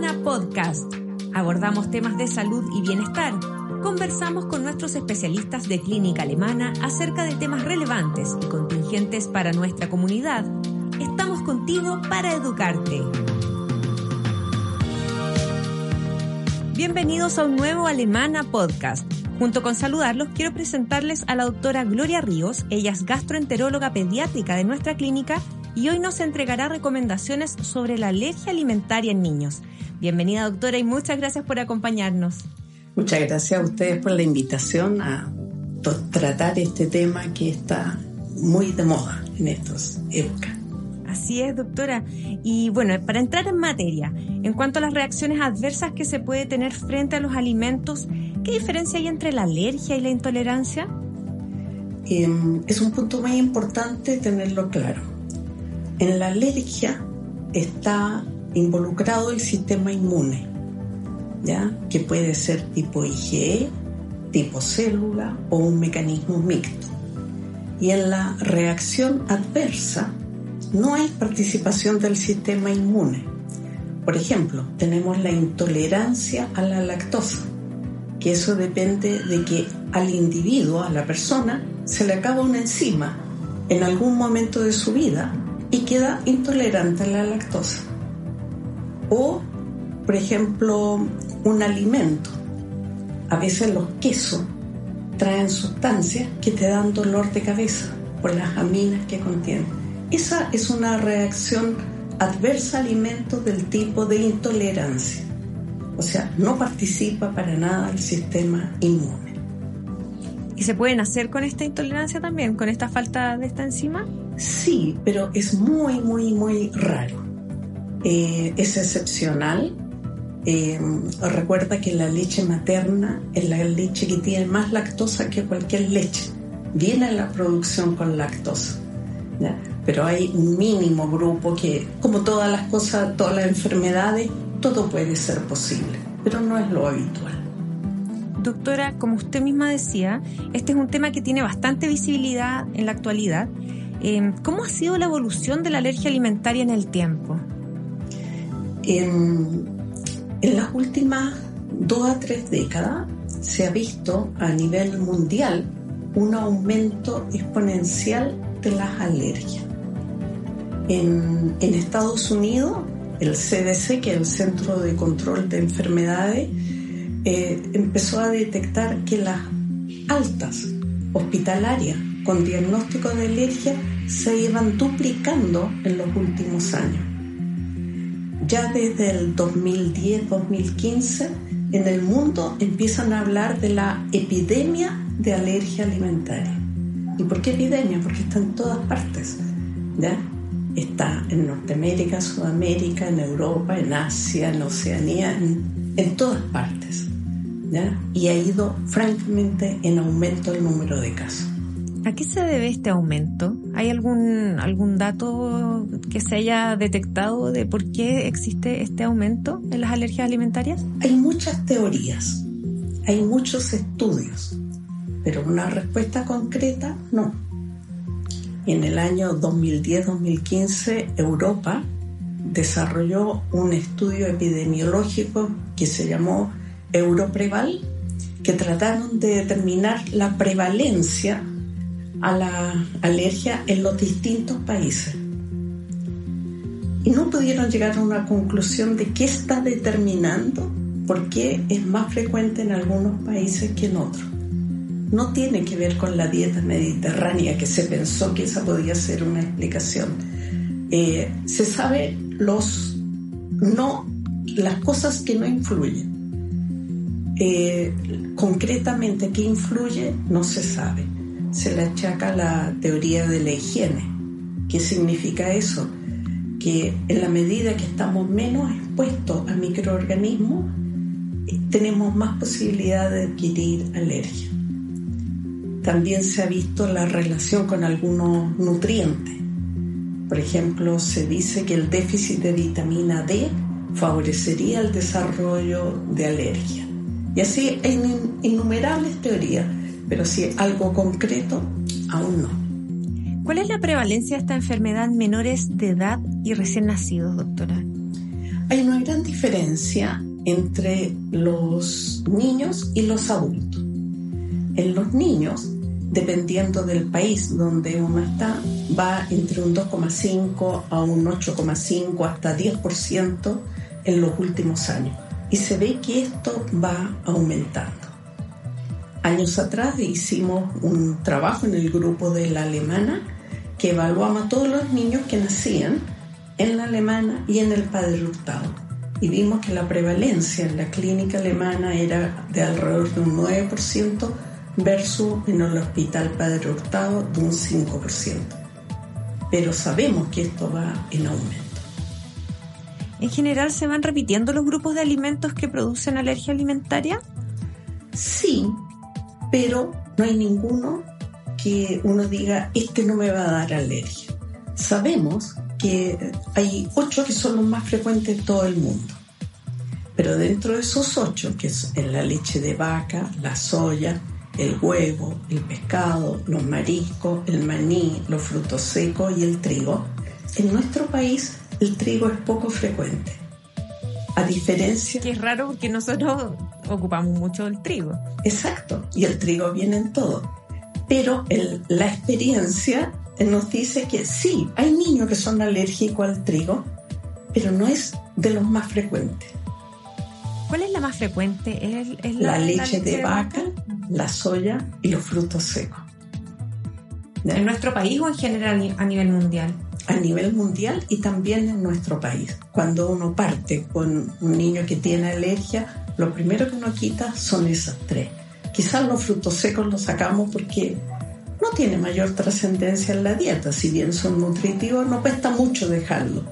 Alemana Podcast. Abordamos temas de salud y bienestar. Conversamos con nuestros especialistas de clínica alemana acerca de temas relevantes y contingentes para nuestra comunidad. Estamos contigo para educarte. Bienvenidos a un nuevo Alemana Podcast. Junto con saludarlos, quiero presentarles a la doctora Gloria Ríos. Ella es gastroenteróloga pediátrica de nuestra clínica y hoy nos entregará recomendaciones sobre la alergia alimentaria en niños. Bienvenida doctora y muchas gracias por acompañarnos. Muchas gracias a ustedes por la invitación a tratar este tema que está muy de moda en estas épocas. Así es, doctora. Y bueno, para entrar en materia, en cuanto a las reacciones adversas que se puede tener frente a los alimentos, ¿qué diferencia hay entre la alergia y la intolerancia? Em, es un punto muy importante tenerlo claro. En la alergia está involucrado el sistema inmune, ¿ya? que puede ser tipo IgE, tipo célula o un mecanismo mixto. Y en la reacción adversa no hay participación del sistema inmune. Por ejemplo, tenemos la intolerancia a la lactosa, que eso depende de que al individuo, a la persona, se le acaba una enzima en algún momento de su vida y queda intolerante a la lactosa. O, por ejemplo, un alimento. A veces los quesos traen sustancias que te dan dolor de cabeza por las aminas que contienen. Esa es una reacción adversa a alimentos del tipo de intolerancia. O sea, no participa para nada el sistema inmune. ¿Y se puede nacer con esta intolerancia también, con esta falta de esta enzima? Sí, pero es muy, muy, muy raro. Eh, es excepcional. Eh, recuerda que la leche materna es la leche que tiene más lactosa que cualquier leche. Viene la producción con lactosa. Pero hay un mínimo grupo que, como todas las cosas, todas las enfermedades, todo puede ser posible, pero no es lo habitual. Doctora, como usted misma decía, este es un tema que tiene bastante visibilidad en la actualidad Em, ¿Cómo ha sido la evolución de la alergia alimentaria en el tiempo? En, las últimas dos a tres décadas se ha visto a nivel mundial un aumento exponencial de las alergias. En, Estados Unidos, el CDC, que es el Centro de Control de Enfermedades, eh, empezó a detectar que las altas hospitalarias con diagnóstico de alergia se iban duplicando en los últimos años. Ya desde el 2010-2015 en el mundo empiezan a hablar de la epidemia de alergia alimentaria. ¿Y por qué epidemia? Porque está en todas partes. ¿ya? Está en Norteamérica, Sudamérica, en Europa, en Asia, en Oceanía, en, en todas partes. ¿ya? Y ha ido francamente en aumento el número de casos. ¿A qué se debe este aumento? ¿Hay algún, algún dato que se haya detectado de por qué existe este aumento en las alergias alimentarias? Hay muchas teorías, hay muchos estudios, pero una respuesta concreta no. En el año 2010-2015 Europa desarrolló un estudio epidemiológico que se llamó Europreval, que trataron de determinar la prevalencia a la alergia en los distintos países. Y no pudieron llegar a una conclusión de qué está determinando por qué es más frecuente en algunos países que en otros. No tiene que ver con la dieta mediterránea, que se pensó que esa podía ser una explicación. Eh, se sabe los no, las cosas que no influyen. Eh, concretamente qué influye no se sabe se le achaca la teoría de la higiene. ¿Qué significa eso? Que en la medida que estamos menos expuestos a microorganismos, tenemos más posibilidad de adquirir alergia. También se ha visto la relación con algunos nutrientes. Por ejemplo, se dice que el déficit de vitamina D favorecería el desarrollo de alergia. Y así hay innumerables teorías pero si algo concreto, aún no. ¿Cuál es la prevalencia de esta enfermedad en menores de edad y recién nacidos, doctora? hay una gran diferencia entre los niños y los adultos. En los niños, dependiendo del país donde uno está, va entre un 2,5 a un 8,5 hasta 10% en los últimos años. Y se ve que esto va aumentando. Años atrás hicimos un trabajo en el grupo de la alemana que evaluamos a todos los niños que nacían en la alemana y en el Padre Hurtado. Y vimos que la prevalencia en la clínica alemana era de alrededor de un 9% versus en el Hospital Padre Hurtado de un 5%. Pero sabemos que esto va en aumento. ¿En general se van repitiendo los grupos de alimentos que producen alergia alimentaria? Sí, pero no hay ninguno que uno diga, este no me va a dar alergia. Sabemos que hay ocho que son los más frecuentes en todo el mundo. Pero dentro de esos ocho, que es la leche de vaca, la soya, el huevo, el pescado, los mariscos, el maní, los frutos secos y el trigo, en nuestro país el trigo es poco frecuente. A diferencia... Que es raro porque nosotros ocupamos mucho el trigo. Exacto, y el trigo viene en todo. Pero la experiencia nos dice que sí, hay niños que son alérgicos al trigo, pero no es de los más frecuentes. ¿Cuál es la más frecuente? ¿Es, la, leche de, vaca, la soya y los frutos secos. ¿En nuestro país o en general a nivel mundial? A nivel mundial y también en nuestro país. Cuando uno parte con un niño que tiene alergia, lo primero que uno quita son esas tres. Quizás los frutos secos los sacamos porque no tiene mayor trascendencia en la dieta, si bien son nutritivos, no cuesta mucho dejarlo.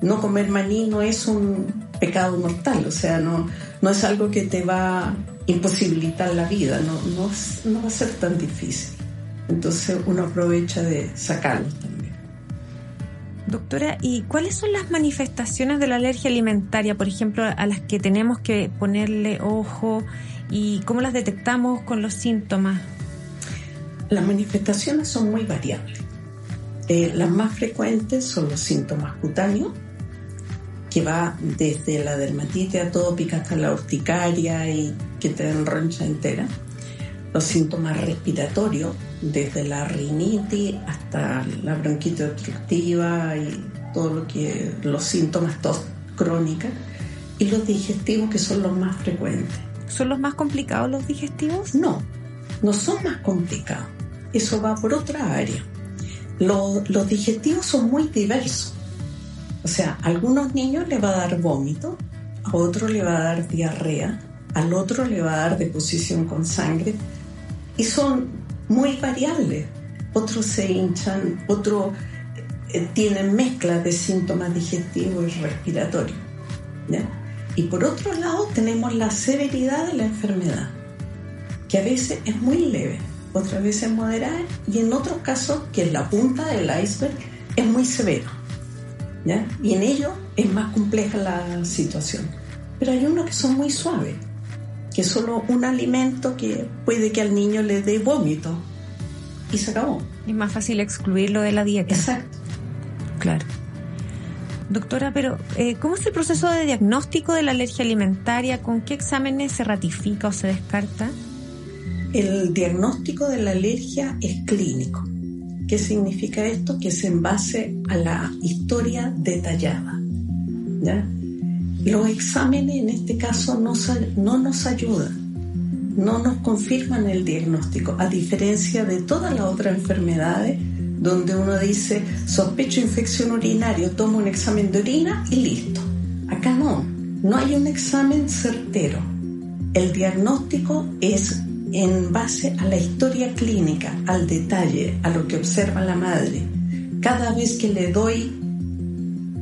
No comer maní no es un pecado mortal, o sea, no, no es algo que te va a imposibilitar la vida, no, no, no va a ser tan difícil. Entonces uno aprovecha de sacarlos también. Doctora, ¿y cuáles son las manifestaciones de la alergia alimentaria, por ejemplo, a las que tenemos que ponerle ojo y cómo las detectamos con los síntomas? Las manifestaciones son muy variables. Eh, las más frecuentes son los síntomas cutáneos, que va desde la dermatitis atópica hasta la urticaria y que te enroncha entera. Los síntomas respiratorios, desde la rinitis hasta la bronquitis obstructiva y todo lo que los síntomas tos crónica y los digestivos que son los más frecuentes. ¿Son los más complicados los digestivos? No, no son más complicados. Eso va por otra área. Los, los digestivos son muy diversos. O sea, a algunos niños le va a dar vómito, a otro le va a dar diarrea, al otro le va a dar deposición con sangre y son muy variables. Otros se hinchan, otros eh, tienen mezclas de síntomas digestivos y respiratorios. Y por otro lado tenemos la severidad de la enfermedad que a veces es muy leve, otras veces moderada y en otros casos, que es la punta del iceberg, es muy severo. ¿ya? Y en ello es más compleja la situación. Pero hay unos que son muy suaves, que es solo un alimento que puede que al niño le dé vómito y se acabó. Es más fácil excluirlo de la dieta. Exacto. Claro. Doctora, pero eh, ¿cómo es el proceso de diagnóstico de la alergia alimentaria? ¿Con qué exámenes se ratifica o se descarta? El diagnóstico de la alergia es clínico. ¿Qué significa esto? Que es en base a la historia detallada. Los exámenes en este caso no, no nos ayudan, no nos confirman el diagnóstico, a diferencia de todas las otras enfermedades donde uno dice sospecho infección urinaria, tomo un examen de orina y listo. Acá no, no hay un examen certero. El diagnóstico es en base a la historia clínica, al detalle, a lo que observa la madre. Cada vez que le doy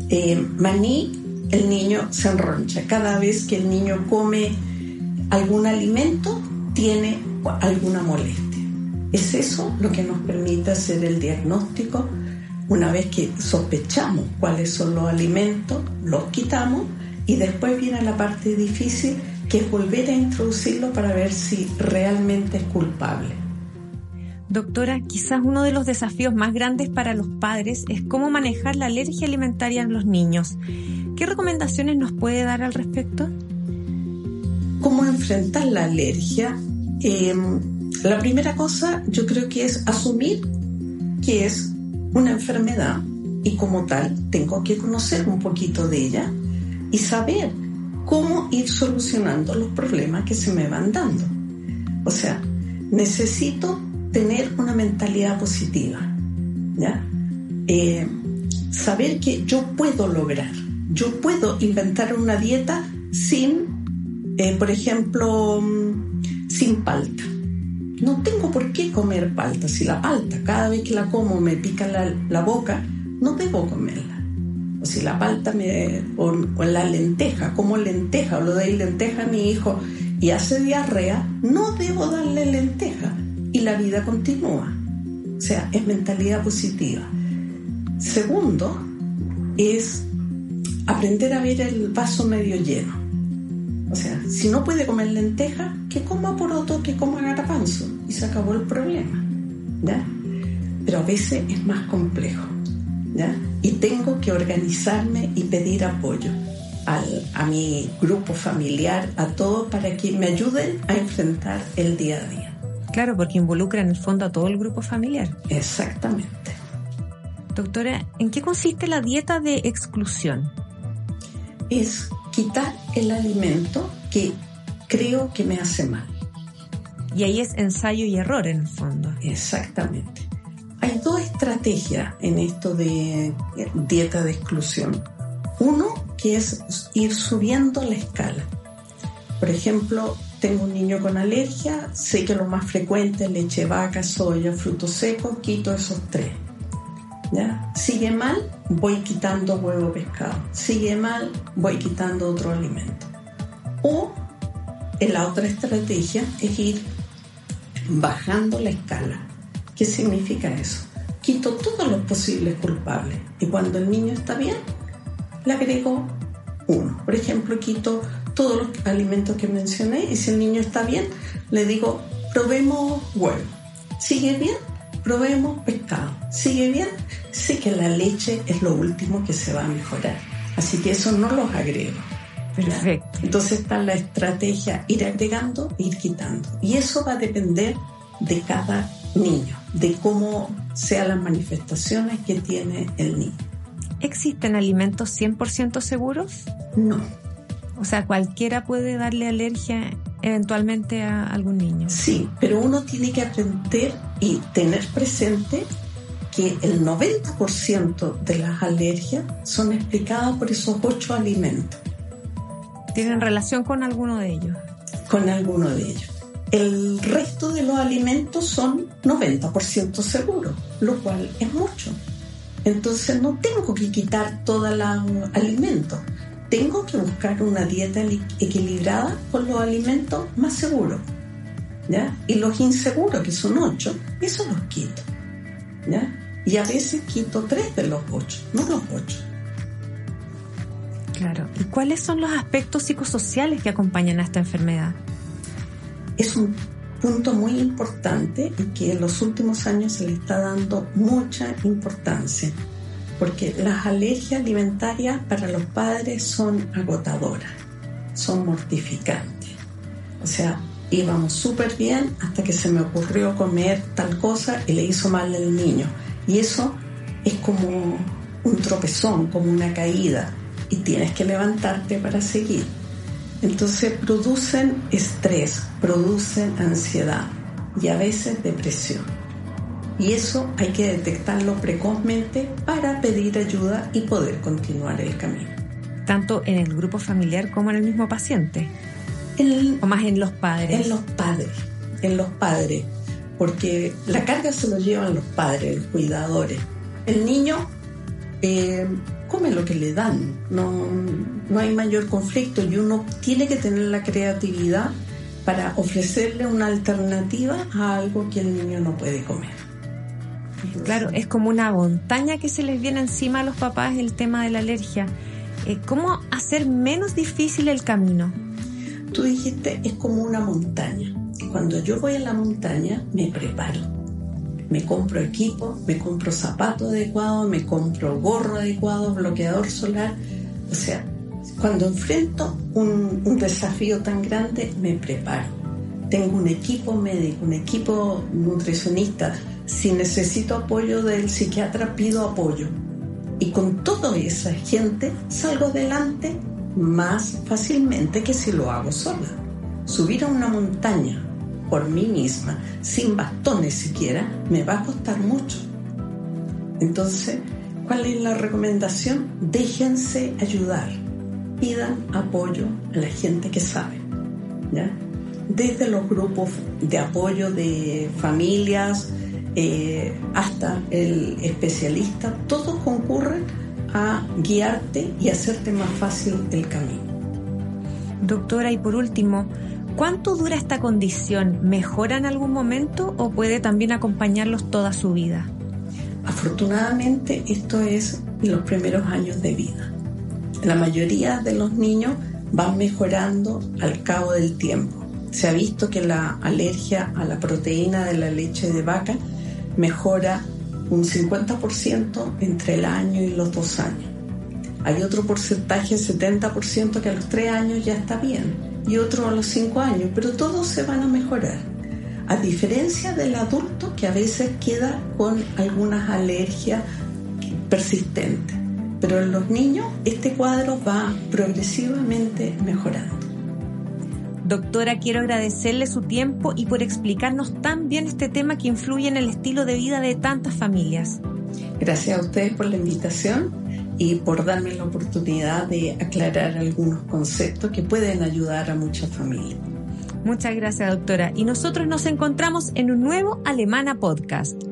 eh, maní, el niño se enroncha. Cada vez que el niño come algún alimento, tiene alguna molestia. Es eso lo que nos permite hacer el diagnóstico. Una vez que sospechamos cuáles son los alimentos, los quitamos y después viene la parte difícil que es volver a introducirlo para ver si realmente es culpable. Doctora, quizás uno de los desafíos más grandes para los padres es cómo manejar la alergia alimentaria en los niños. ¿Qué recomendaciones nos puede dar al respecto? ¿Cómo enfrentar la alergia? Em, la primera cosa yo creo que es asumir que es una enfermedad y como tal tengo que conocer un poquito de ella y saber cómo ir solucionando los problemas que se me van dando. O sea, necesito tener una mentalidad positiva, ¿ya? Eh, saber que yo puedo lograr, yo puedo inventar una dieta sin, eh, por ejemplo, mm, sin palta. No tengo por qué comer palta. Si la palta cada vez que la como me pica la, boca, no debo comerla. O si la palta me, o, la lenteja, como lenteja, o lo doy lenteja a mi hijo y hace diarrea, no debo darle lenteja la vida continúa. O sea, es mentalidad positiva. Segundo, es aprender a ver el vaso medio lleno. O sea, si no puede comer lenteja, que coma poroto, que coma garbanzo y se acabó el problema. ¿ya? Pero a veces es más complejo. Y tengo que organizarme y pedir apoyo al, a mi grupo familiar, a todos, para que me ayuden a enfrentar el día a día. Claro, porque involucra en el fondo a todo el grupo familiar. Exactamente. Doctora, ¿en qué consiste la dieta de exclusión? Es quitar el alimento que creo que me hace mal. Y ahí es ensayo y error en el fondo. Exactamente. Hay dos estrategias en esto de dieta de exclusión. Uno que es ir subiendo la escala. Por ejemplo, tengo un niño con alergia, sé que lo más frecuente es leche vaca, soya, frutos secos, quito esos tres. ¿Ya? Sigue mal, voy quitando huevo pescado. Sigue mal, voy quitando otro alimento. O la otra estrategia es ir bajando la escala. ¿Qué significa eso? Quito todos los posibles culpables y cuando el niño está bien, le agrego uno. Por ejemplo, quito todos los alimentos que mencioné y si el niño está bien, le digo, probemos huevo. ¿Sigue bien? Probemos pescado. ¿Sigue bien? Sí que la leche es lo último que se va a mejorar. Así que eso no los agrego. Perfecto. Entonces está la estrategia ir agregando, ir quitando. Y eso va a depender de cada niño, de cómo sean las manifestaciones que tiene el niño. ¿Existen alimentos 100% seguros? No. O sea, cualquiera puede darle alergia eventualmente a algún niño. Sí, pero uno tiene que aprender y tener presente que el 90% de las alergias son explicadas por esos ocho alimentos. ¿Tienen relación con alguno de ellos? Con alguno de ellos. El resto de los alimentos son 90% seguros, lo cual es mucho. Entonces no tengo que quitar todos los alimentos tengo que buscar una dieta equilibrada con los alimentos más seguros. ¿ya? Y los inseguros, que son ocho, esos los quito. ¿ya? Y a veces quito tres de los ocho, no los ocho. Claro. ¿Y cuáles son los aspectos psicosociales que acompañan a esta enfermedad? Es un punto muy importante y que en los últimos años se le está dando mucha importancia porque las alergias alimentarias para los padres son agotadoras, son mortificantes. O sea, íbamos súper bien hasta que se me ocurrió comer tal cosa y le hizo mal al niño. Y eso es como un tropezón, como una caída, y tienes que levantarte para seguir. Entonces producen estrés, producen ansiedad y a veces depresión. Y eso hay que detectarlo precozmente para pedir ayuda y poder continuar el camino. Tanto en el grupo familiar como en el mismo paciente. o más en los padres. En los padres, en los padres, porque la carga se lo llevan los padres, los cuidadores. El niño eh, come lo que le dan, no, no hay mayor conflicto y uno tiene que tener la creatividad para ofrecerle una alternativa a algo que el niño no puede comer. Claro, es como una montaña que se les viene encima a los papás el tema de la alergia. Eh, ¿Cómo hacer menos difícil el camino? Tú dijiste, es como una montaña. Cuando yo voy a la montaña, me preparo. me compro equipo, me compro zapato adecuado, me compro gorro adecuado, bloqueador solar. O sea, cuando enfrento un, un desafío tan grande, me preparo. Tengo un equipo médico, un equipo nutricionista. Si necesito apoyo del psiquiatra, pido apoyo. Y con toda esa gente salgo adelante más fácilmente que si lo hago sola. Subir a una montaña por mí misma, sin bastones siquiera, me va a costar mucho. Entonces, ¿cuál es la recomendación? Déjense ayudar, pidan apoyo a la gente que sabe. Desde los grupos de apoyo de familias eh, hasta el especialista, todos concurren a guiarte y hacerte más fácil el camino. Doctora, y por último, ¿cuánto dura esta condición? ¿Mejora en algún momento o puede también acompañarlos toda su vida? Afortunadamente esto es los primeros años de vida. La mayoría de los niños van mejorando al cabo del tiempo. Se ha visto que la alergia a la proteína de la leche de vaca mejora un 50% entre el año y los dos años. Hay otro porcentaje, 70%, que a los tres años ya está bien y otro a los cinco años, pero todos se van a mejorar. A diferencia del adulto que a veces queda con algunas alergias persistentes. Pero en los niños este cuadro va progresivamente mejorando. Doctora, quiero agradecerle su tiempo y por explicarnos tan bien este tema que influye en el estilo de vida de tantas familias. Gracias a ustedes por la invitación y por darme la oportunidad de aclarar algunos conceptos que pueden ayudar a muchas familias. Muchas gracias, doctora. Y nosotros nos encontramos en un nuevo Alemana Podcast.